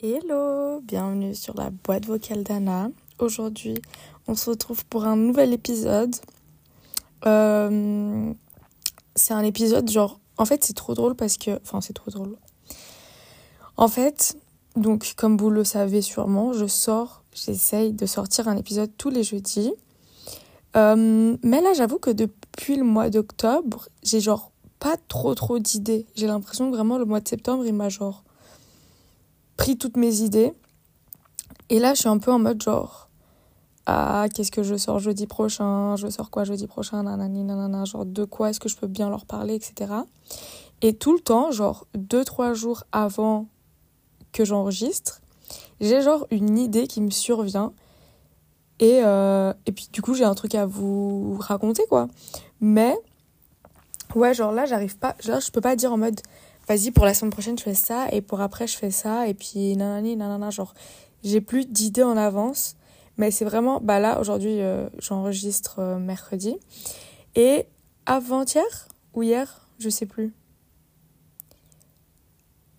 Hello, bienvenue sur la boîte vocale d'Anna. Aujourd'hui, on se retrouve pour un nouvel épisode. Euh, c'est un épisode genre... En fait, c'est trop drôle parce que... Enfin, c'est trop drôle. En fait, donc comme vous le savez sûrement, je sors, j'essaye de sortir un épisode tous les jeudis. Euh, mais là, j'avoue que depuis le mois d'octobre, j'ai genre pas trop trop d'idées. J'ai l'impression que vraiment le mois de septembre, il m'a genre pris toutes mes idées. Et là, je suis un peu en mode genre, ah, qu'est-ce que je sors jeudi prochain? Je sors quoi jeudi prochain? Nanani, genre de quoi est-ce que je peux bien leur parler, etc. Et tout le temps, genre deux, trois jours avant que j'enregistre, j'ai genre une idée qui me survient. Et, euh, et puis du coup, j'ai un truc à vous raconter, quoi. Mais, ouais, genre là, j'arrive pas, genre, je peux pas dire en mode, vas-y, pour la semaine prochaine, je fais ça, et pour après, je fais ça, et puis nanani, nanana, genre, j'ai plus d'idées en avance. Mais c'est vraiment, bah là, aujourd'hui, euh, j'enregistre euh, mercredi. Et avant-hier, ou hier, je sais plus.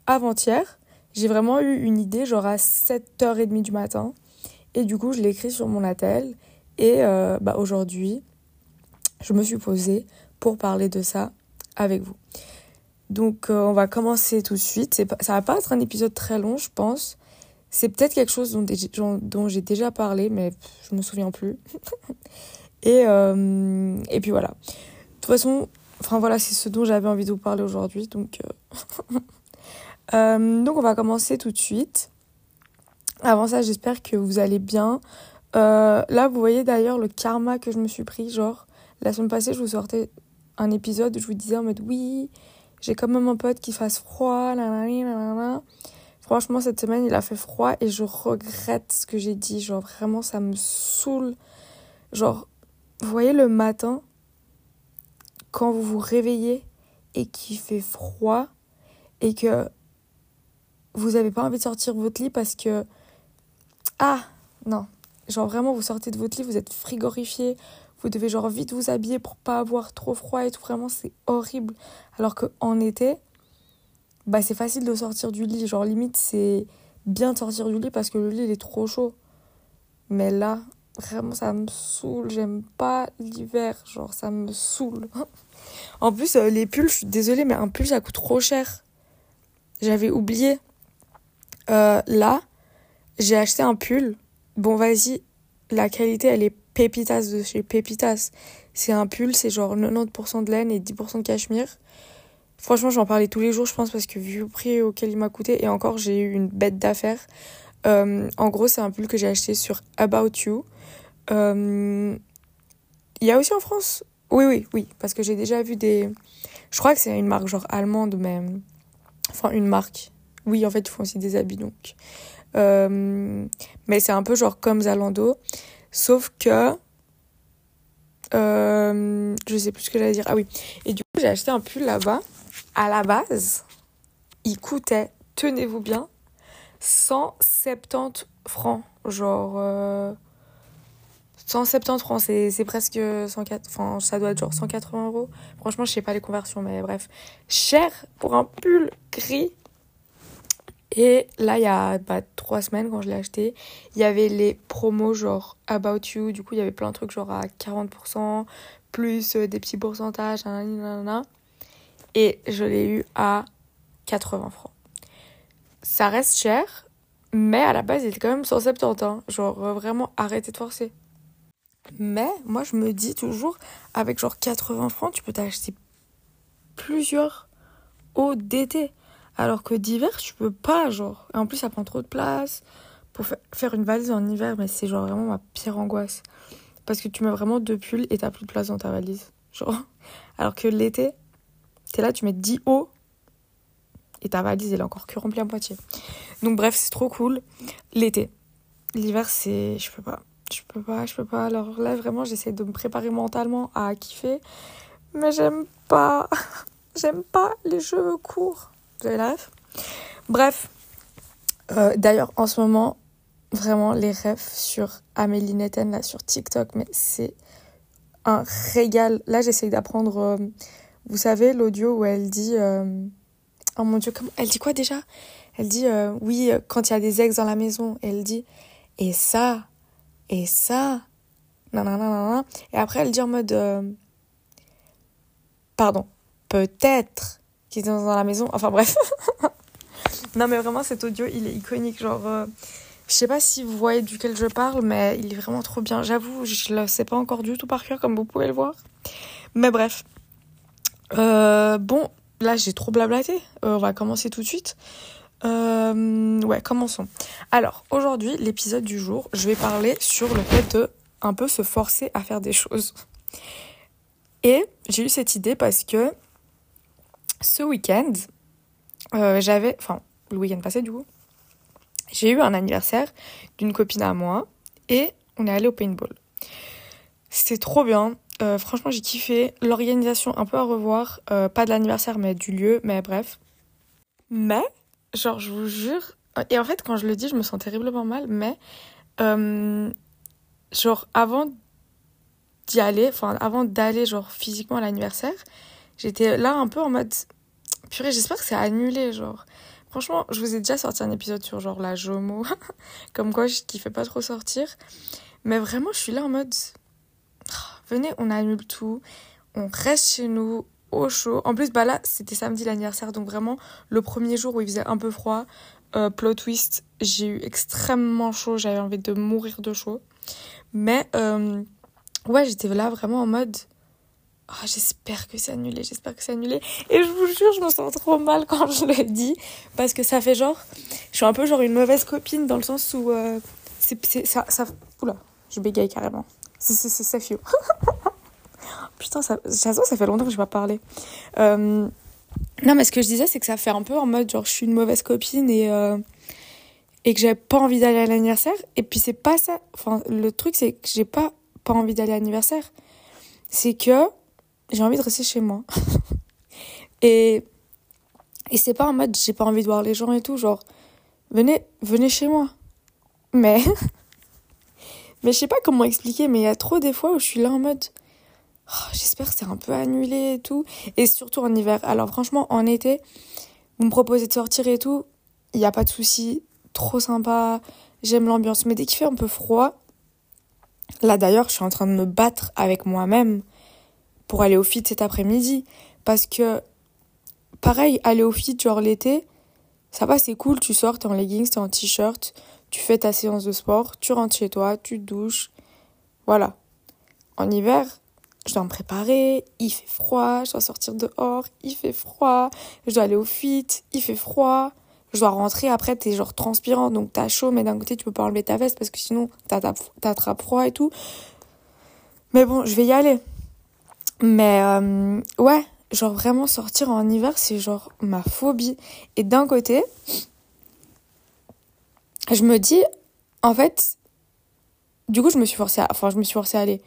Avant-hier, j'ai vraiment eu une idée, genre à 7h30 du matin. Et du coup, je l'ai écrit sur mon attel. Et euh, bah, aujourd'hui, je me suis posée pour parler de ça avec vous. Donc, euh, on va commencer tout de suite. Ça va pas être un épisode très long, je pense. C'est peut-être quelque chose dont, j'ai déjà parlé, mais je me souviens plus. et, euh, et puis voilà. De toute façon, enfin voilà, c'est ce dont j'avais envie de vous parler aujourd'hui. Donc, donc on va commencer tout de suite. Avant ça, j'espère que vous allez bien. Euh, là, vous voyez d'ailleurs le karma que je me suis pris. Genre, la semaine passée, je vous sortais un épisode où je vous disais en mode oui, j'ai quand même un pote qui fasse froid, nanana, Franchement, cette semaine, il a fait froid et je regrette ce que j'ai dit. Genre, vraiment, ça me saoule. Genre, vous voyez le matin, quand vous vous réveillez et qu'il fait froid et que vous n'avez pas envie de sortir votre lit parce que. Ah Non. Genre vraiment, vous sortez de votre lit, vous êtes frigorifié, vous devez genre vite vous habiller pour pas avoir trop froid et tout. Vraiment, c'est horrible. Alors qu'en été, bah c'est facile de sortir du lit. Genre limite, c'est bien de sortir du lit parce que le lit il est trop chaud. Mais là, vraiment, ça me saoule. J'aime pas l'hiver. Genre, ça me saoule. en plus, euh, les pulls, je suis désolée, mais un pull ça coûte trop cher. J'avais oublié. Euh, là, j'ai acheté un pull. Bon, vas-y, la qualité, elle est pépitas de chez Pépitas. C'est un pull, c'est genre 90% de laine et 10% de cachemire. Franchement, j'en parlais tous les jours, je pense, parce que vu le prix auquel il m'a coûté, et encore, j'ai eu une bête d'affaires. Euh, en gros, c'est un pull que j'ai acheté sur About You. Euh, il y a aussi en France? Oui, oui, oui, parce que j'ai déjà vu des. Je crois que c'est une marque genre allemande, mais. Enfin, une marque. Oui, en fait, ils font aussi des habits, donc. Euh, mais c'est un peu genre comme Zalando. Sauf que. Euh, je sais plus ce que j'allais dire. Ah oui. Et du coup, j'ai acheté un pull là-bas. À la base, il coûtait, tenez-vous bien, 170 francs. Genre. Euh, 170 francs, c'est presque 104, enfin ça doit être genre 180 euros. Franchement, je sais pas les conversions, mais bref. Cher pour un pull gris et là, il y a bah, trois semaines, quand je l'ai acheté, il y avait les promos genre About You. Du coup, il y avait plein de trucs genre à 40%, plus euh, des petits pourcentages. Et je l'ai eu à 80 francs. Ça reste cher, mais à la base, il était quand même 170. Hein. Genre, euh, vraiment, arrêtez de forcer. Mais moi, je me dis toujours, avec genre 80 francs, tu peux t'acheter plusieurs hauts d'été. Alors que d'hiver, tu peux pas, genre. Et en plus, ça prend trop de place. Pour faire une valise en hiver, mais c'est genre vraiment ma pire angoisse. Parce que tu mets vraiment deux pulls et t'as plus de place dans ta valise. Genre. Alors que l'été, t'es là, tu mets 10 hauts et ta valise, elle est encore que remplie à moitié. Donc, bref, c'est trop cool. L'été. L'hiver, c'est. Je peux pas. Je peux pas, je peux pas. Alors là, vraiment, j'essaie de me préparer mentalement à kiffer. Mais j'aime pas. j'aime pas les cheveux courts. Vous avez la ref Bref. Euh, D'ailleurs, en ce moment, vraiment, les refs sur Amélie Netten, là, sur TikTok, mais c'est un régal. Là, j'essaye d'apprendre, euh, vous savez, l'audio où elle dit... euh, Oh mon dieu, comment... elle dit quoi déjà? Elle dit, oui, quand il y a des ex dans la maison, elle dit, et ça, et ça, nanana, Et après, elle dit en mode, pardon, peut-être dans la maison. Enfin bref. non mais vraiment, cet audio, il est iconique. Genre, euh, je sais pas si vous voyez duquel je parle, mais il est vraiment trop bien. J'avoue, je le sais pas encore du tout par cœur, comme vous pouvez le voir. Mais bref. Euh, bon, là, j'ai trop blablaté. Euh, on va commencer tout de suite. Ouais, commençons. Alors, aujourd'hui, l'épisode du jour, je vais parler sur le fait de un peu se forcer à faire des choses. Et j'ai eu cette idée parce que ce week-end, euh, j'avais, enfin, le week-end passé du coup, j'ai eu un anniversaire d'une copine à moi et on est allé au paintball. C'était trop bien. Euh, franchement, j'ai kiffé. L'organisation un peu à revoir. Euh, pas de l'anniversaire, mais du lieu. Mais bref. Mais, genre, je vous jure. Et en fait, quand je le dis, je me sens terriblement mal. Mais, genre, avant d'y aller, enfin, avant d'aller, genre, physiquement à l'anniversaire, j'étais là un peu en mode. Purée, j'espère que c'est annulé, genre. Franchement, je vous ai déjà sorti un épisode sur, genre, la Jomo. Comme quoi, je kiffais pas trop sortir. Mais vraiment, je suis là en mode. Venez, on annule tout. On reste chez nous, au chaud. En plus, bah là, c'était samedi l'anniversaire. Donc vraiment, le premier jour où il faisait un peu froid, euh, plot twist, j'ai eu extrêmement chaud. J'avais envie de mourir de chaud. Mais, euh, ouais, j'étais là vraiment en mode. Ah, j'espère que c'est annulé, j'espère que c'est annulé. Et je vous jure, je me sens trop mal quand je le dis. Parce que ça fait genre. Je suis un peu genre une mauvaise copine dans le sens où. euh, c'est, ça, ça. Oula, je bégaye carrément. C'est, c'est, c'est fio. Putain, ça, j'avoue, ça fait longtemps que je pas parlé. Euh, non, mais ce que je disais, c'est que ça fait un peu en mode genre je suis une mauvaise copine et. euh, et que j'avais pas envie d'aller à l'anniversaire. Et puis c'est pas ça. Enfin, le truc, c'est que j'ai pas, pas envie d'aller à l'anniversaire. C'est que j'ai envie de rester chez moi. et et c'est pas en mode j'ai pas envie de voir les gens et tout. Genre, venez, venez chez moi. Mais. mais je sais pas comment expliquer, mais il y a trop des fois où je suis là en mode. Oh, J'espère que c'est un peu annulé et tout. Et surtout en hiver. Alors franchement, en été, vous me proposez de sortir et tout, il n'y a pas de souci. Trop sympa. J'aime l'ambiance. Mais dès qu'il fait un peu froid, là d'ailleurs, je suis en train de me battre avec moi-même pour aller au fit cet après-midi. Parce que, pareil, aller au fit, genre l'été, ça va, c'est cool. Tu sors, t'es en leggings, t'es en t-shirt, tu fais ta séance de sport, tu rentres chez toi, tu te douches. Voilà. En hiver, je dois me préparer, il fait froid, je dois sortir dehors, il fait froid, je dois aller au fit, il fait froid, je dois rentrer, après t'es genre transpirant, donc t'as chaud, mais d'un côté tu peux pas enlever ta veste parce que sinon t'attrapes froid et tout. Mais bon, je vais y aller. Mais euh, ouais, genre vraiment sortir en hiver, c'est genre ma phobie. Et d'un côté, je me dis, en fait, du coup je me suis forcée à, enfin je me suis forcée à aller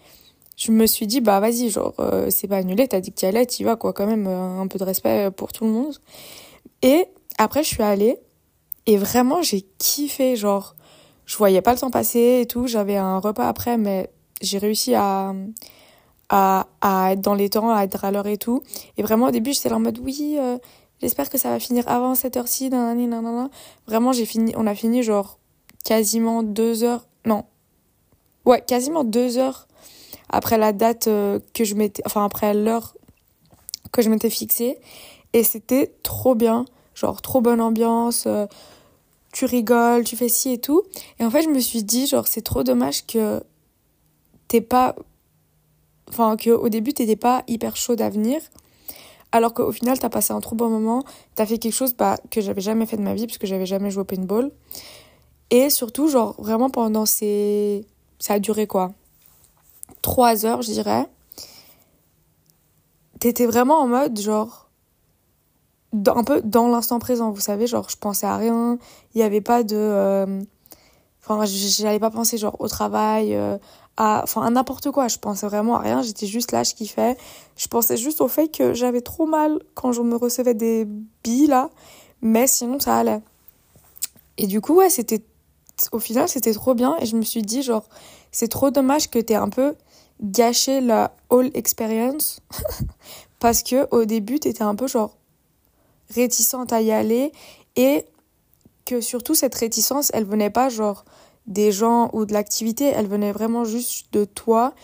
je me suis dit bah vas-y genre euh, c'est pas annulé t'as dit que t'y allais t'y vas quoi quand même euh, un peu de respect pour tout le monde et après je suis allée et vraiment j'ai kiffé genre je voyais pas le temps passer et tout j'avais un repas après mais j'ai réussi à à, à être dans les temps à être à l'heure et tout. Et vraiment au début j'étais là en mode oui euh, j'espère que ça va finir avant cette heure-ci nanana. vraiment j'ai fini on a fini genre quasiment deux heures non. Ouais quasiment deux heures après la date euh, que je m'étais enfin après l'heure que je m'étais fixée. Et c'était trop bien. Genre trop bonne ambiance euh, tu rigoles tu fais ci et tout. Et en fait je me suis dit genre c'est trop dommage que t'es pas enfin que au début t'étais pas hyper chaude à venir alors qu'au final t'as passé un trop bon moment t'as fait quelque chose bah, que j'avais jamais fait de ma vie parce que j'avais jamais joué au paintball. Et surtout genre vraiment pendant ces ça a duré quoi? Trois heures, je dirais, t'étais vraiment en mode, genre, un peu dans l'instant présent, vous savez, genre, je pensais à rien, il n'y avait pas de... euh, Enfin, j'allais pas penser, genre, au travail, euh, à... Enfin, à n'importe quoi, je pensais vraiment à rien, j'étais juste là, je kiffais. Je pensais juste au fait que j'avais trop mal quand je me recevais des billes, là, mais sinon, ça allait. Et du coup, ouais, c'était... Au final, c'était trop bien, et je me suis dit, genre, c'est trop dommage que t'aies un peu gâcher la whole experience. Parce que au début t'étais un peu genre réticente à y aller. Et que surtout cette réticence elle venait pas genre des gens ou de l'activité elle venait vraiment juste de toi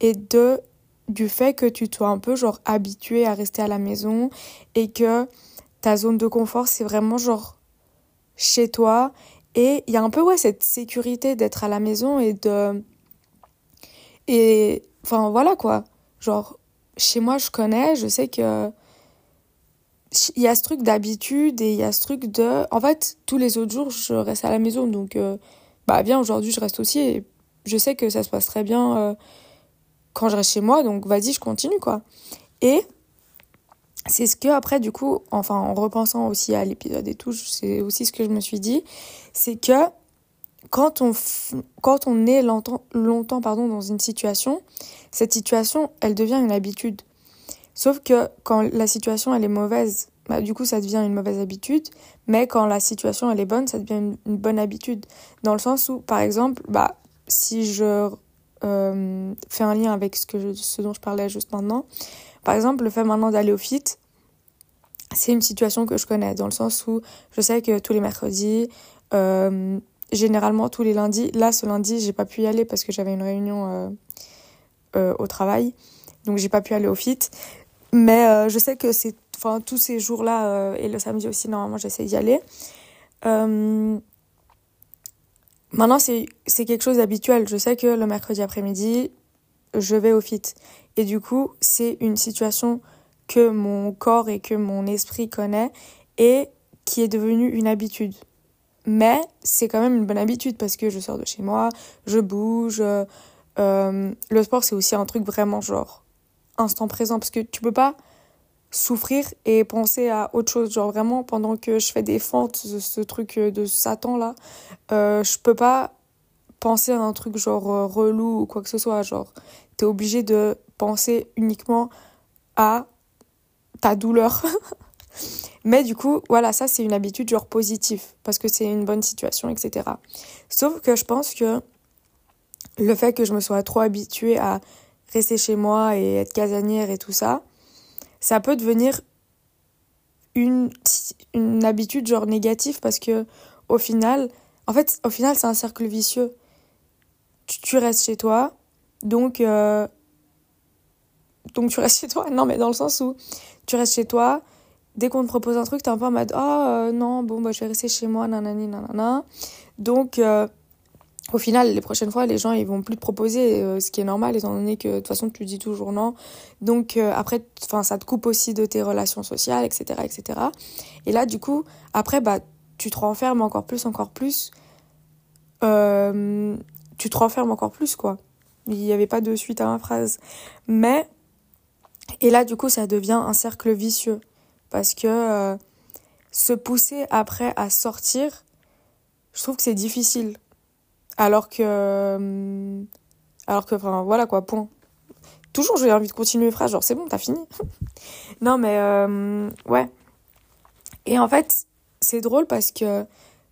et de du fait que tu sois un peu genre habitué à rester à la maison et que ta zone de confort c'est vraiment genre chez toi. Et il y a un peu ouais cette sécurité d'être à la maison et de et enfin voilà quoi. Genre chez moi je connais je sais que il y a ce truc d'habitude et il y a ce truc de en fait tous les autres jours je reste à la maison. Donc euh, bah bien aujourd'hui je reste aussi et je sais que ça se passe très bien euh, quand je reste chez moi donc vas-y je continue quoi. Et c'est ce que après du coup enfin en repensant aussi à l'épisode et tout c'est aussi ce que je me suis dit c'est que quand on quand on est longtemps longtemps pardon dans une situation cette situation elle devient une habitude. Sauf que quand la situation elle est mauvaise bah, du coup ça devient une mauvaise habitude. Mais quand la situation elle est bonne ça devient une, bonne habitude. Dans le sens où par exemple bah si je euh, fais un lien avec ce dont je parlais juste maintenant. Par exemple, le fait maintenant d'aller au fit, c'est une situation que je connais, dans le sens où je sais que tous les mercredis, euh, généralement tous les lundis, là ce lundi, j'ai pas pu y aller parce que j'avais une réunion euh, au travail, donc j'ai pas pu aller au fit. Mais je sais que c'est, enfin, tous ces jours-là et le samedi aussi, normalement, j'essaie d'y aller. Maintenant, c'est quelque chose d'habituel. Je sais que le mercredi après-midi, je vais au fit. Et du coup, c'est une situation que mon corps et que mon esprit connaît et qui est devenue une habitude. Mais c'est quand même une bonne habitude parce que je sors de chez moi, je bouge. Euh, le sport, c'est aussi un truc vraiment genre instant présent parce que tu peux pas souffrir et penser à autre chose. Genre vraiment, pendant que je fais des fentes, ce, truc de Satan là, euh, je peux pas penser à un truc genre euh, relou ou quoi que ce soit. Genre, t'es obligé de penser uniquement à ta douleur. Mais du coup, voilà, ça c'est une habitude genre positive parce que c'est une bonne situation, etc. Sauf que je pense que le fait que je me sois trop habituée à rester chez moi et être casanière et tout ça, ça peut devenir une, une habitude genre négative parce que au final, en fait, au final, c'est un cercle vicieux. Tu, restes chez toi, donc euh, donc tu restes chez toi. Non, mais dans le sens où tu restes chez toi, dès qu'on te propose un truc, t'es un peu en mode oh non, bon, bah, je vais rester chez moi, nanani, nanana. Donc, euh, au final, les prochaines fois, les gens, ils vont plus te proposer, euh, ce qui est normal, étant donné que de toute façon, tu dis toujours non. Donc, après, enfin, ça te coupe aussi de tes relations sociales, etc., etc. Et là, du coup, après, bah, tu te renfermes encore plus, encore plus. tu te renfermes encore plus, quoi. Il n'y avait pas de suite à ma phrase. Mais et là, du coup, ça devient un cercle vicieux. Parce que euh, se pousser après à sortir, je trouve que c'est difficile. Alors que. Euh, alors que, enfin, voilà quoi, point. Toujours, j'ai envie de continuer les phrases, genre, c'est bon, t'as fini. non, mais, euh, ouais. Et en fait, c'est drôle parce que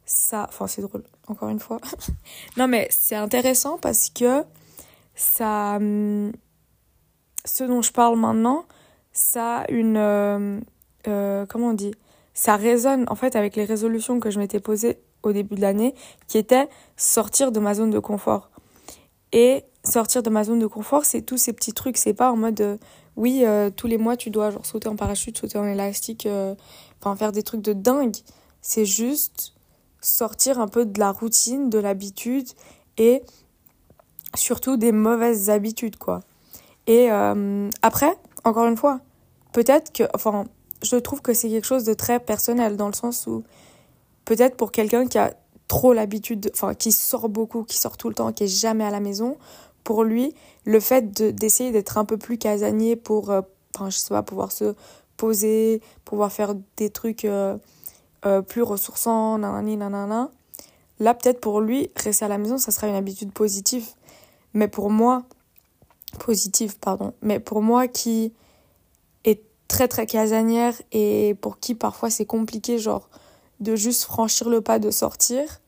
ça. Enfin, c'est drôle, encore une fois. non, mais c'est intéressant parce que ça. Ce dont je parle maintenant, ça une euh, euh, comment on dit? Ça résonne en fait avec les résolutions que je m'étais posées au début de l'année qui étaient sortir de ma zone de confort. Et sortir de ma zone de confort c'est tous ces petits trucs. C'est pas en mode euh, oui tous les mois tu dois genre sauter en parachute sauter en élastique enfin faire des trucs de dingue. C'est juste sortir un peu de la routine de l'habitude et surtout des mauvaises habitudes quoi. Et euh, après, encore une fois, peut-être que, enfin, je trouve que c'est quelque chose de très personnel dans le sens où peut-être pour quelqu'un qui a trop l'habitude, enfin, qui sort beaucoup, qui sort tout le temps, qui est jamais à la maison, pour lui, le fait d'essayer d'être un peu plus casanier pour, euh, je sais pas, pouvoir se poser, pouvoir faire des trucs euh, plus ressourçants, nanani, nanana. Là, peut-être pour lui, rester à la maison, ça sera une habitude positive. Mais pour moi, positive, pardon. Mais pour moi qui est très très casanière et pour qui parfois c'est compliqué, genre de juste franchir le pas de sortir,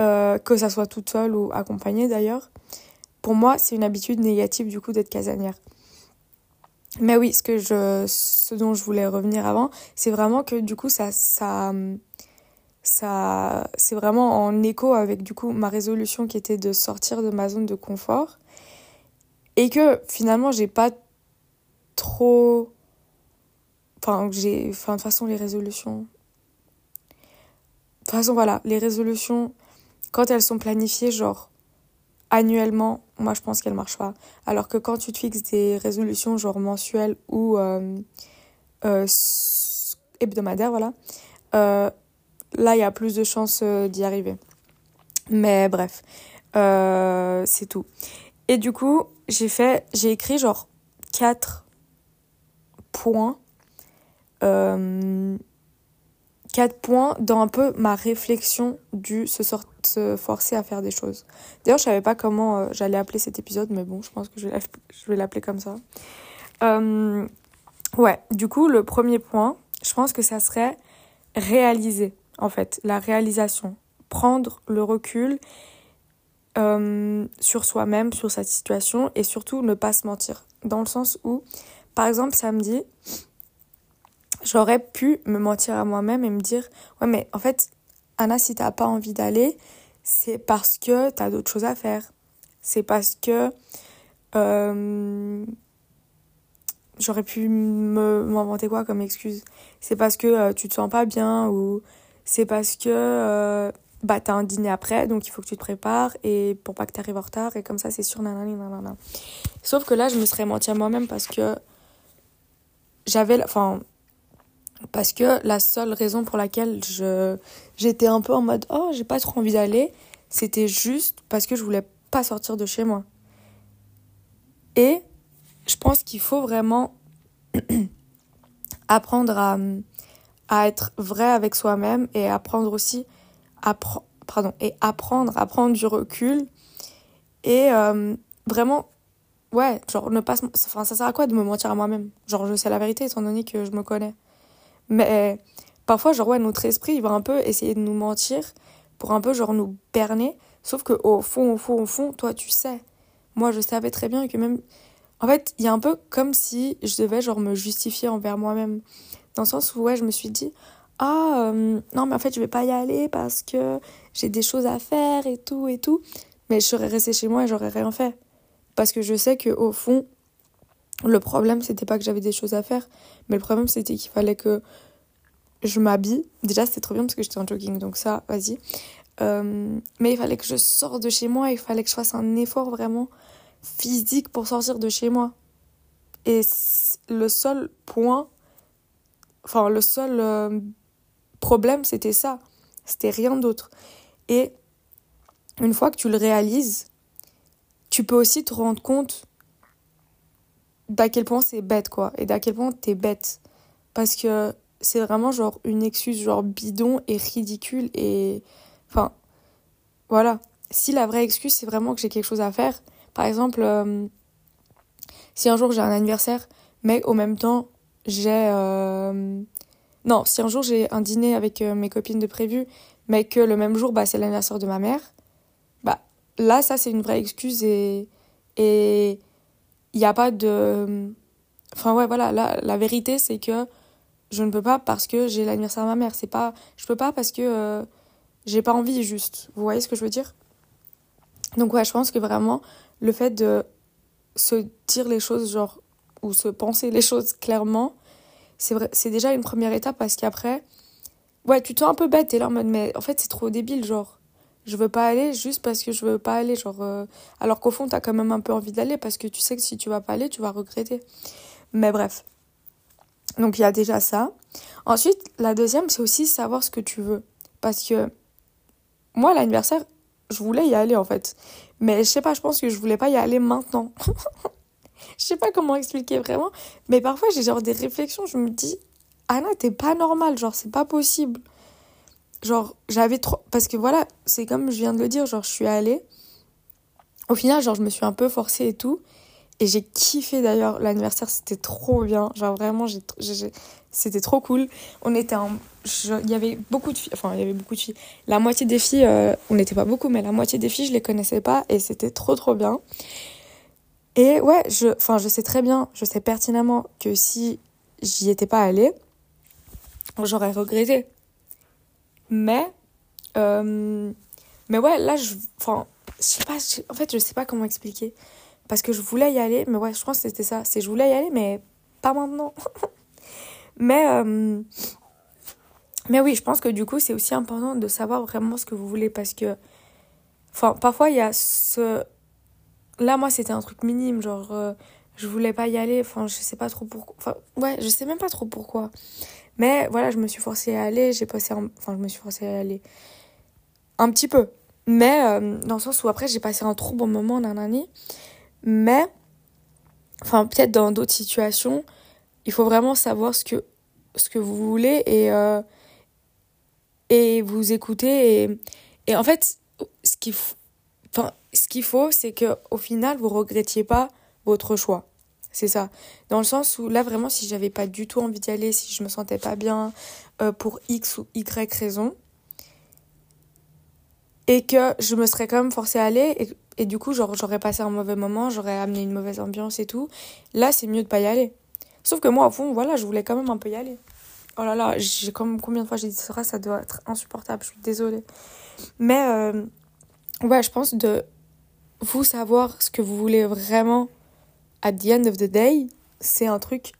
euh, que ça soit toute seule ou accompagnée d'ailleurs, pour moi, c'est une habitude négative du coup d'être casanière. Mais oui, ce que je, ce dont je voulais revenir avant, c'est vraiment que du coup ça, ça, ça, c'est vraiment en écho avec du coup ma résolution qui était de sortir de ma zone de confort et que finalement j'ai pas trop, enfin j'ai, enfin de toute façon les résolutions, toute façon voilà, les résolutions quand elles sont planifiées genre annuellement, moi je pense qu'elle marche pas. Alors que quand tu te fixes des résolutions genre mensuelles ou euh, euh, hebdomadaires, voilà, euh, là il y a plus de chances d'y arriver. Mais bref, c'est tout. Et du coup, j'ai fait, j'ai écrit genre quatre points. 4 points dans un peu ma réflexion du se, se forcer à faire des choses. D'ailleurs, je savais pas comment euh, j'allais appeler cet épisode, mais bon, je pense que je vais l'appeler comme ça. Euh, ouais, du coup, le premier point, je pense que ça serait réaliser, en fait, la réalisation. Prendre le recul euh, sur soi-même, sur sa situation, et surtout ne pas se mentir. Dans le sens où, par exemple, samedi, j'aurais pu me mentir à moi-même et me dire ouais mais en fait Anna si t'as pas envie d'aller c'est parce que t'as d'autres choses à faire. C'est parce que euh, j'aurais pu m'inventer quoi comme excuse? C'est parce que euh, tu te sens pas bien ou c'est parce que euh, bah t'as un dîner après donc il faut que tu te prépares et pour pas que t'arrives en retard et comme ça c'est sûr nanana nanana. Sauf que là je me serais menti à moi-même parce que j'avais enfin parce que la seule raison pour laquelle je j'étais un peu en mode oh j'ai pas trop envie d'aller c'était juste parce que je voulais pas sortir de chez moi. Et je pense qu'il faut vraiment apprendre à, à être vrai avec soi-même et apprendre aussi à pardon et apprendre à prendre du recul et euh, vraiment ouais genre ne pas enfin ça sert à quoi de me mentir à moi-même? Genre je sais la vérité étant donné que je me connais mais parfois, genre, ouais, notre esprit, il va un peu essayer de nous mentir pour un peu, genre, nous berner. Sauf que au fond, au fond, au fond, toi, tu sais. Moi, je savais très bien que même. En fait, il y a un peu comme si je devais, genre, me justifier envers moi-même. Dans le sens où, ouais, je me suis dit, ah, euh, non, mais en fait, je vais pas y aller parce que j'ai des choses à faire et tout et tout. Mais je serais restée chez moi et j'aurais rien fait. Parce que je sais que au fond, le problème, c'était pas que j'avais des choses à faire, mais le problème, c'était qu'il fallait que je m'habille. Déjà, c'était trop bien parce que j'étais en jogging, donc ça, vas-y. Euh, mais il fallait que je sorte de chez moi, il fallait que je fasse un effort vraiment physique pour sortir de chez moi. Et le seul point, enfin, le seul euh, problème, c'était ça. C'était rien d'autre. Et une fois que tu le réalises, tu peux aussi te rendre compte d'à quel point c'est bête, quoi. Et d'à quel point t'es bête. Parce que c'est vraiment genre une excuse genre bidon et ridicule et... Enfin, voilà. Si la vraie excuse, c'est vraiment que j'ai quelque chose à faire. Par exemple, euh, si un jour j'ai un anniversaire, mais au même temps, j'ai... Euh, non, si un jour j'ai un dîner avec euh, mes copines de prévu, mais que le même jour, bah, c'est l'anniversaire de ma mère, bah là, ça, c'est une vraie excuse et... et il n'y a pas de... Enfin ouais, voilà, la, vérité c'est que je ne peux pas parce que j'ai l'anniversaire de ma mère. C'est pas... Je peux pas parce que euh, j'ai pas envie juste. Vous voyez ce que je veux dire? Donc ouais, je pense que vraiment, le fait de se dire les choses, genre, ou se penser les choses clairement, c'est déjà une première étape parce qu'après, ouais, tu te sens un peu bête, et là en mode, mais en fait c'est trop débile, genre je veux pas aller juste parce que je veux pas aller genre euh, alors qu'au fond tu as quand même un peu envie d'aller parce que tu sais que si tu vas pas aller tu vas regretter. Mais bref. Donc il y a déjà ça. Ensuite la deuxième c'est aussi savoir ce que tu veux. Parce que moi l'anniversaire je voulais y aller en fait. Mais je sais pas je pense que je voulais pas y aller maintenant. Je sais pas comment expliquer vraiment. Mais parfois j'ai genre des réflexions je me dis Anna t'es pas normale genre c'est pas possible genre j'avais trop parce que voilà c'est comme je viens de le dire genre je suis allée au final genre je me suis un peu forcée et tout Et j'ai kiffé d'ailleurs l'anniversaire, c'était trop bien. Genre vraiment, j'ai, c'était trop cool. On était en. Il y avait beaucoup de filles. Enfin, il y avait beaucoup de filles. La moitié des filles, euh, on n'était pas beaucoup, mais la moitié des filles, je les connaissais pas. Et c'était trop, trop bien. Et ouais, je, enfin, je sais très bien, je sais pertinemment que si j'y étais pas allée, j'aurais regretté. Mais. Euh, mais ouais, là, je. Enfin, je sais pas. En fait, je sais pas comment expliquer. Parce que je voulais y aller, mais ouais, je pense que c'était ça. C'est je voulais y aller, mais pas maintenant. mais, euh, mais oui, je pense que du coup, c'est aussi important de savoir vraiment ce que vous voulez parce que. Enfin, parfois, il y a ce. Là, moi, c'était un truc minime, genre. Euh, je voulais pas y aller, enfin, je sais pas trop pourquoi. Enfin, ouais, je sais même pas trop pourquoi. Mais voilà, je me suis forcée à aller, j'ai passé. Enfin, je me suis forcée à aller. Un petit peu. Mais euh, dans le sens où après, j'ai passé un trop bon moment, nanani. Mais, enfin, peut-être dans d'autres situations, il faut vraiment savoir ce que, ce que vous voulez et, euh, et vous écouter. Et, et en fait, ce qu'il faut, enfin, ce qu'il faut, c'est qu'au final, vous regrettiez pas votre choix. C'est ça. Dans le sens où là, vraiment, si j'avais pas du tout envie d'y aller, si je me sentais pas bien euh, pour X ou Y raison, et que je me serais quand même forcée à aller, et et du coup, genre, j'aurais passé un mauvais moment, j'aurais amené une mauvaise ambiance et tout. Là, c'est mieux de pas y aller. Sauf que moi, au fond, voilà, je voulais quand même un peu y aller. Oh là là, j'ai comme combien de fois j'ai dit ça, ça doit être insupportable, je suis désolée. Mais euh, ouais, je pense de vous savoir ce que vous voulez vraiment at the end of the day, c'est un truc,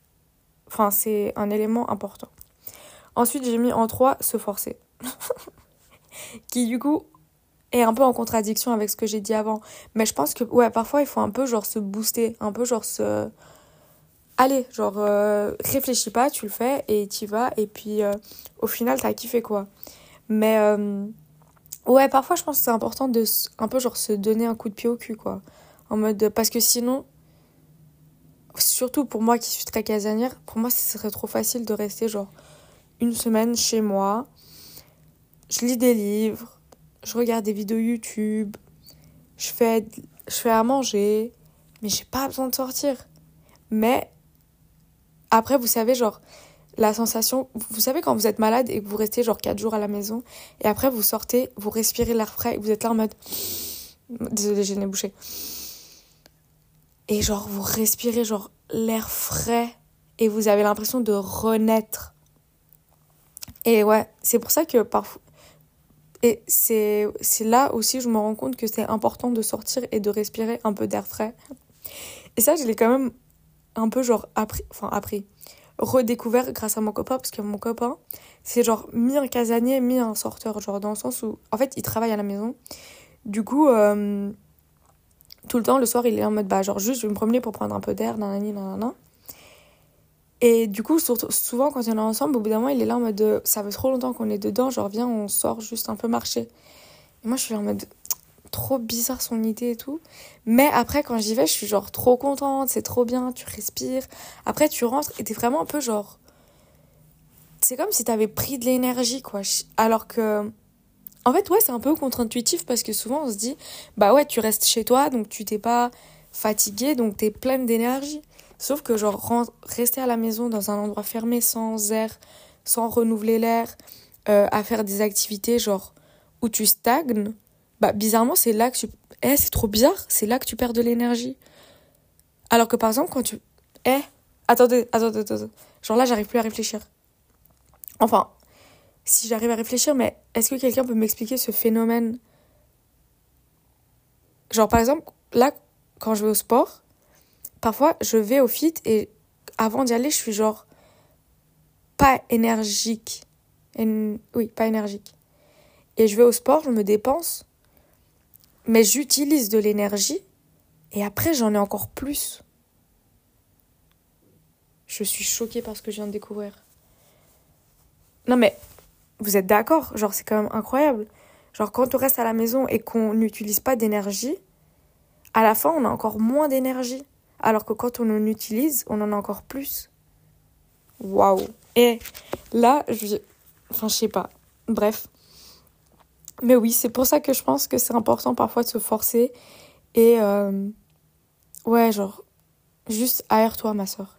enfin, c'est un élément important. Ensuite, j'ai mis en trois se forcer. qui du coup est un peu en contradiction avec ce que j'ai dit avant. Mais je pense que, ouais, parfois, il faut un peu, genre, se booster, un peu, genre, se... Allez, genre, euh, réfléchis pas, tu le fais, et tu vas, et puis, euh, au final, t'as kiffé, quoi. Mais, euh, ouais, parfois, je pense que c'est important de, un peu, genre, se donner un coup de pied au cul, quoi. En mode, parce que sinon, surtout pour moi qui suis très casanière, pour moi, ce serait trop facile de rester, genre, une semaine chez moi. Je lis des livres, je regarde des vidéos YouTube, je fais, je fais à manger, mais j'ai pas besoin de sortir. Mais après, vous savez, genre, la sensation, vous savez quand vous êtes malade et que vous restez genre 4 jours à la maison, et après vous sortez, vous respirez l'air frais, et vous êtes là en mode... Désolée, j'ai les bouché. Et genre, vous respirez genre l'air frais, et vous avez l'impression de renaître. Et ouais, c'est pour ça que parfois, et c'est là aussi je me rends compte que c'est important de sortir et de respirer un peu d'air frais. Et ça, je l'ai quand même un peu genre appris, enfin appris, redécouvert grâce à mon copain, parce que mon copain, c'est genre mi un casanier, mi un sorteur, genre dans le sens où, en fait, il travaille à la maison. Du coup, euh, tout le temps, le soir, il est en mode, bah, genre juste, je vais me promener pour prendre un peu d'air, nanani, nanana. Et du coup, souvent, quand on est ensemble, au bout d'un moment, il est là en mode ça fait trop longtemps qu'on est dedans, genre viens, on sort juste un peu marcher. Et moi, je suis en mode trop bizarre son idée et tout. Mais après, quand j'y vais, je suis genre trop contente, c'est trop bien, tu respires. Après, tu rentres et t'es vraiment un peu genre. C'est comme si t'avais pris de l'énergie, quoi. Alors que. En fait, ouais, c'est un peu contre-intuitif parce que souvent on se dit, bah ouais, tu restes chez toi, donc tu t'es pas fatigué, donc t'es pleine d'énergie. Sauf que genre rester à la maison dans un endroit fermé sans air, sans renouveler l'air, euh, à faire des activités genre où tu stagnes, bah bizarrement c'est là que tu... Eh c'est trop bizarre, c'est là que tu perds de l'énergie. Alors que par exemple quand tu... Eh attendez, attendez, attendez. Genre là j'arrive plus à réfléchir. Enfin, si j'arrive à réfléchir, mais est-ce que quelqu'un peut m'expliquer ce phénomène? Genre par exemple, là quand je vais au sport, parfois je vais au fit et avant d'y aller, je suis genre pas énergique. Oui, pas énergique. Et je vais au sport, je me dépense, mais j'utilise de l'énergie et après j'en ai encore plus. Je suis choquée par ce que je viens de découvrir. Non mais vous êtes d'accord? Genre c'est quand même incroyable. Genre quand on reste à la maison et qu'on n'utilise pas d'énergie, à la fin on a encore moins d'énergie. Alors que quand on en utilise, on en a encore plus. Waouh. Et là, je... Enfin, je sais pas. Bref. Mais oui, c'est pour ça que je pense que c'est important parfois de se forcer. Et... Euh, ouais, genre... Juste aère-toi, ma soeur.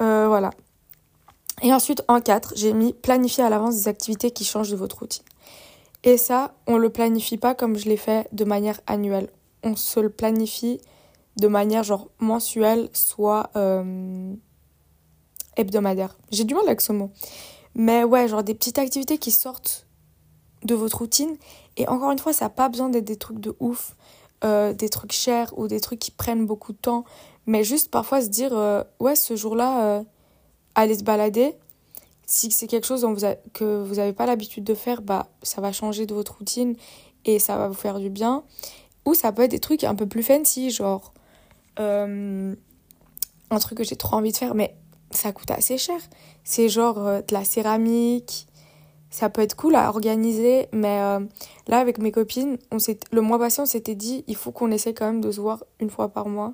Euh, voilà. Et ensuite, en 4, j'ai mis planifier à l'avance des activités qui changent de votre routine. Et ça, on ne le planifie pas comme je l'ai fait de manière annuelle. On se le planifie de manière genre mensuelle, soit euh, hebdomadaire. J'ai du mal avec ce mot. Mais ouais, genre des petites activités qui sortent de votre routine. Et encore une fois, ça n'a pas besoin d'être des trucs de ouf, euh, des trucs chers ou des trucs qui prennent beaucoup de temps. Mais juste parfois se dire, euh, ouais, ce jour-là, aller se balader. Si c'est quelque chose que vous n'avez pas l'habitude de faire, bah, ça va changer de votre routine et ça va vous faire du bien. Ou ça peut être des trucs un peu plus fancy, genre euh, un truc que j'ai trop envie de faire, mais ça coûte assez cher. C'est genre euh, de la céramique. Ça peut être cool à organiser, mais euh, là, avec mes copines, on le mois passé, on s'était dit il faut qu'on essaie quand même de se voir une fois par mois.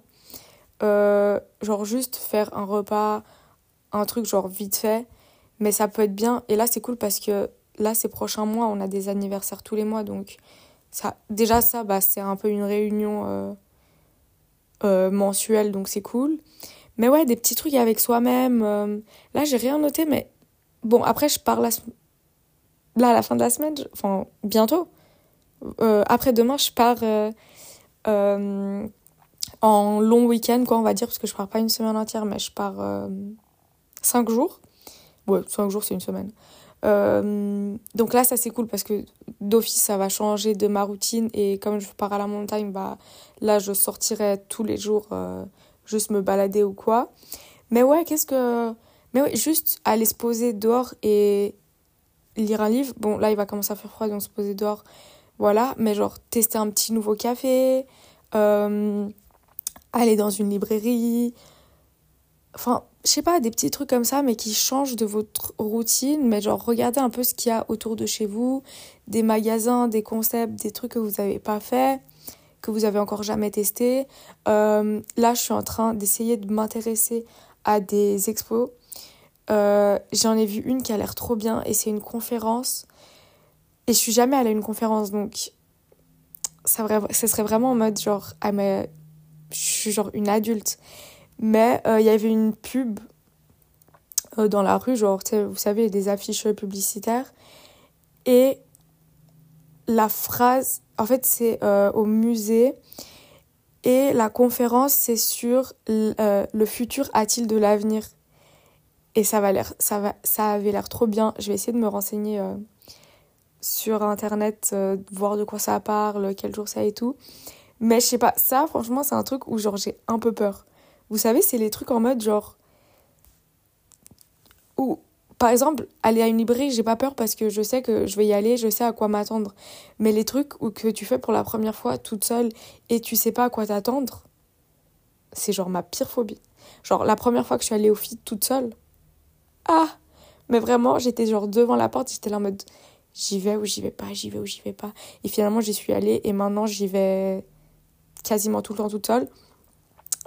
genre juste faire un repas un truc genre vite fait, mais ça peut être bien. Et là, c'est cool parce que là, ces prochains mois, on a des anniversaires tous les mois, donc ça, déjà ça, bah, c'est un peu une réunion euh, euh, mensuelle, donc c'est cool. Mais ouais, des petits trucs avec soi-même. Euh, là, j'ai rien noté, mais bon, après, je pars la... là à la fin de la semaine, enfin bientôt. après demain, je pars en long week-end, quoi, on va dire, parce que je pars pas une semaine entière, mais je pars 5 jours. Ouais, 5 jours, c'est une semaine. Euh, donc là, ça c'est cool parce que d'office, ça va changer de ma routine. Et comme je pars à la montagne, bah, là, je sortirai tous les jours euh, juste me balader ou quoi. Mais ouais, qu'est-ce que. Mais ouais, juste aller se poser dehors et lire un livre. Bon, là, il va commencer à faire froid, donc se poser dehors. Voilà, mais genre tester un petit nouveau café, euh, aller dans une librairie. Enfin, je sais pas, des petits trucs comme ça, mais qui changent de votre routine. Mais genre, regardez un peu ce qu'il y a autour de chez vous, des magasins, des concepts, des trucs que vous n'avez pas fait, que vous avez encore jamais testé. Euh, là, je suis en train d'essayer de m'intéresser à des expos. Euh, J'en ai vu une qui a l'air trop bien et c'est une conférence. Et je suis jamais allée à une conférence, donc ça, ça serait vraiment en mode genre, ah mais je suis genre une adulte. Mais euh, il y avait une pub euh, dans la rue, genre, vous savez, des affiches publicitaires. Et la phrase, en fait, c'est euh, au musée. Et la conférence, c'est sur le futur a-t-il de l'avenir? Et ça, va ça, va, ça avait l'air trop bien. Je vais essayer de me renseigner sur Internet, voir de quoi ça parle, quel jour ça et tout. Mais je sais pas, ça, franchement, c'est un truc où genre j'ai un peu peur. Vous savez, c'est les trucs en mode genre. Ou, par exemple, aller à une librairie, j'ai pas peur parce que je sais que je vais y aller, je sais à quoi m'attendre. Mais les trucs où que tu fais pour la première fois toute seule et tu sais pas à quoi t'attendre, c'est genre ma pire phobie. Genre, la première fois que je suis allée au FIT toute seule, ah Mais vraiment, j'étais genre devant la porte, j'étais là en mode j'y vais ou j'y vais pas, j'y vais ou j'y vais pas. Et finalement, j'y suis allée et maintenant, j'y vais quasiment tout le temps toute seule.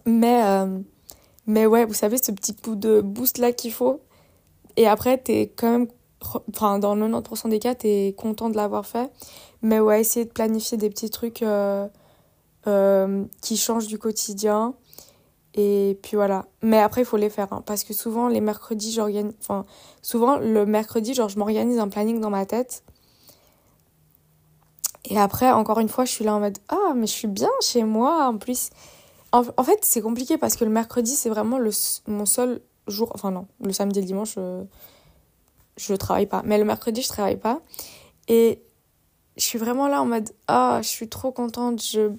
Mais, euh, mais ouais, vous savez, ce petit coup de boost là qu'il faut. Et après, t'es quand même, enfin, dans 90% des cas, t'es content de l'avoir fait. Mais ouais, essayer de planifier des petits trucs euh, euh, qui changent du quotidien. Et puis voilà. Mais après, il faut les faire. Hein, parce que souvent, les mercredis, j'organise. Enfin, souvent, le mercredi, genre, je m'organise un planning dans ma tête. Et après, encore une fois, je suis là en mode Ah, mais je suis bien chez moi. En plus, en, fait, c'est compliqué parce que le mercredi, c'est vraiment le, mon seul jour. Enfin, non, le samedi et le dimanche, je, je travaille pas. Mais le mercredi, je travaille pas. Et je suis vraiment là en mode Ah, je suis trop contente. Je,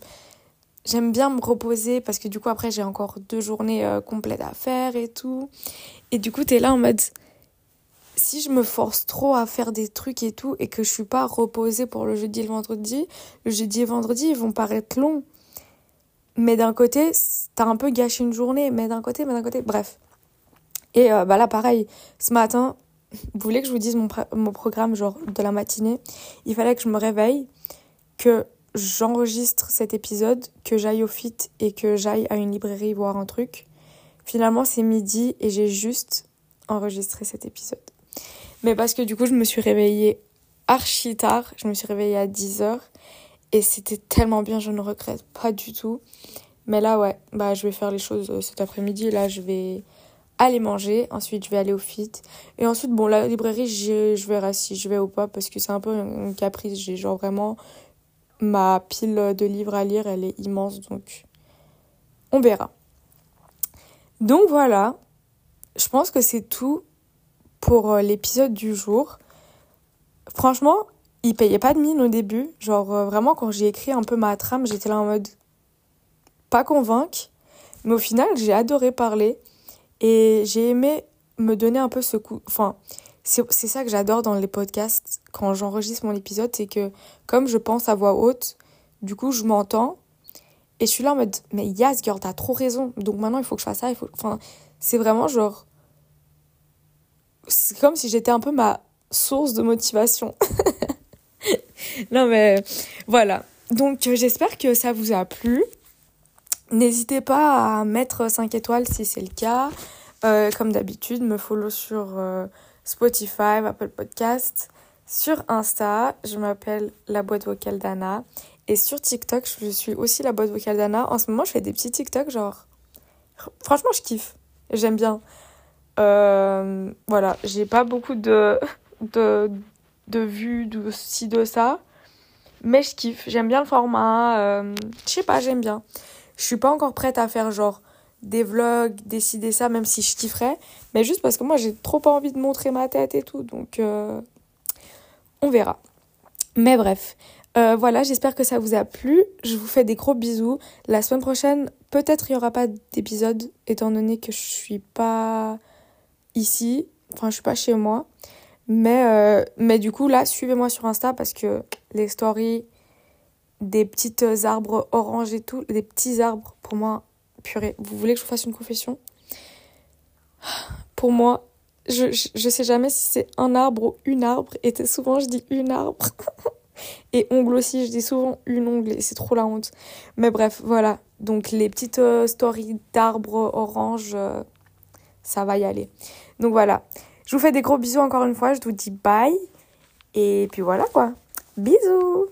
j'aime bien me reposer parce que du coup, après, j'ai encore deux journées euh, complètes à faire et tout. Et du coup, tu es là en mode si je me force trop à faire des trucs et tout et que je suis pas reposée pour le jeudi et le vendredi, le jeudi et le vendredi, ils vont paraître longs. Mais d'un côté, t'as un peu gâché une journée, mais d'un côté, mais d'un côté, bref. Et euh, bah là, pareil, ce matin, vous voulez que je vous dise mon, mon programme, genre de la matinée? Il fallait que je me réveille, que j'enregistre cet épisode, que j'aille au fit et que j'aille à une librairie voir un truc. Finalement, c'est midi et j'ai juste enregistré cet épisode. Mais parce que du coup, je me suis réveillée archi tard. Je me suis réveillée à 10h. Et c'était tellement bien, je ne regrette pas du tout. Mais là, ouais, bah, je vais faire les choses euh, cet après-midi. Là, je vais aller manger. Ensuite, je vais aller au fit. Et ensuite, bon, la librairie, je verrai si je vais ou pas parce que c'est un peu un caprice. J'ai genre vraiment ma pile de livres à lire, elle est immense. Donc, on verra. Donc voilà, je pense que c'est tout pour euh, l'épisode du jour. Franchement, il payait pas de mine au début. Genre, euh, vraiment, quand j'ai écrit un peu ma trame, j'étais là en mode pas convaincre. Mais au final, j'ai adoré parler et j'ai aimé me donner un peu ce coup. Enfin, c'est ça que j'adore dans les podcasts quand j'enregistre mon épisode, c'est que comme je pense à voix haute, du coup, je m'entends et je suis là en mode, mais Yas, girl, t'as trop raison. Donc maintenant, il faut que je fasse ça. Il faut... Enfin, c'est vraiment genre. C'est comme si j'étais un peu ma source de motivation. non, mais voilà. Donc, j'espère que ça vous a plu. N'hésitez pas à mettre 5 étoiles si c'est le cas. Euh, comme d'habitude, me follow sur euh, Spotify, Apple Podcast. Sur Insta, je m'appelle la boîte vocale d'Anna. Et sur TikTok, je suis aussi la boîte vocale d'Anna. En ce moment, je fais des petits TikTok, genre. Franchement, je kiffe. J'aime bien. Euh, voilà, j'ai pas beaucoup de, de, de vues, de ci, de ça. Mais je kiffe. J'aime bien le format. Euh, je sais pas, j'aime bien. Je suis pas encore prête à faire genre des vlogs, décider ça, même si je kifferais. Mais juste parce que moi, j'ai trop envie de montrer ma tête et tout. Donc, euh, on verra. Mais bref. Euh, voilà, j'espère que ça vous a plu. Je vous fais des gros bisous. La semaine prochaine, peut-être il n'y aura pas d'épisode, étant donné que je suis pas ici. Enfin, je suis pas chez moi. Mais, euh, mais du coup, là, suivez-moi sur Insta parce que les stories des petites arbres orange et tout, des petits arbres, pour moi, purée, vous voulez que je vous fasse une confession? Pour moi, je, je, sais jamais si c'est un arbre ou une arbre, et souvent je dis une arbre. Et ongle aussi, je dis souvent une ongle et c'est trop la honte. Mais bref, voilà. Donc les petites euh, stories d'arbres orange, euh, ça va y aller. Donc voilà. Je vous fais des gros bisous encore une fois. Je vous dis bye. Et puis voilà quoi. Bisous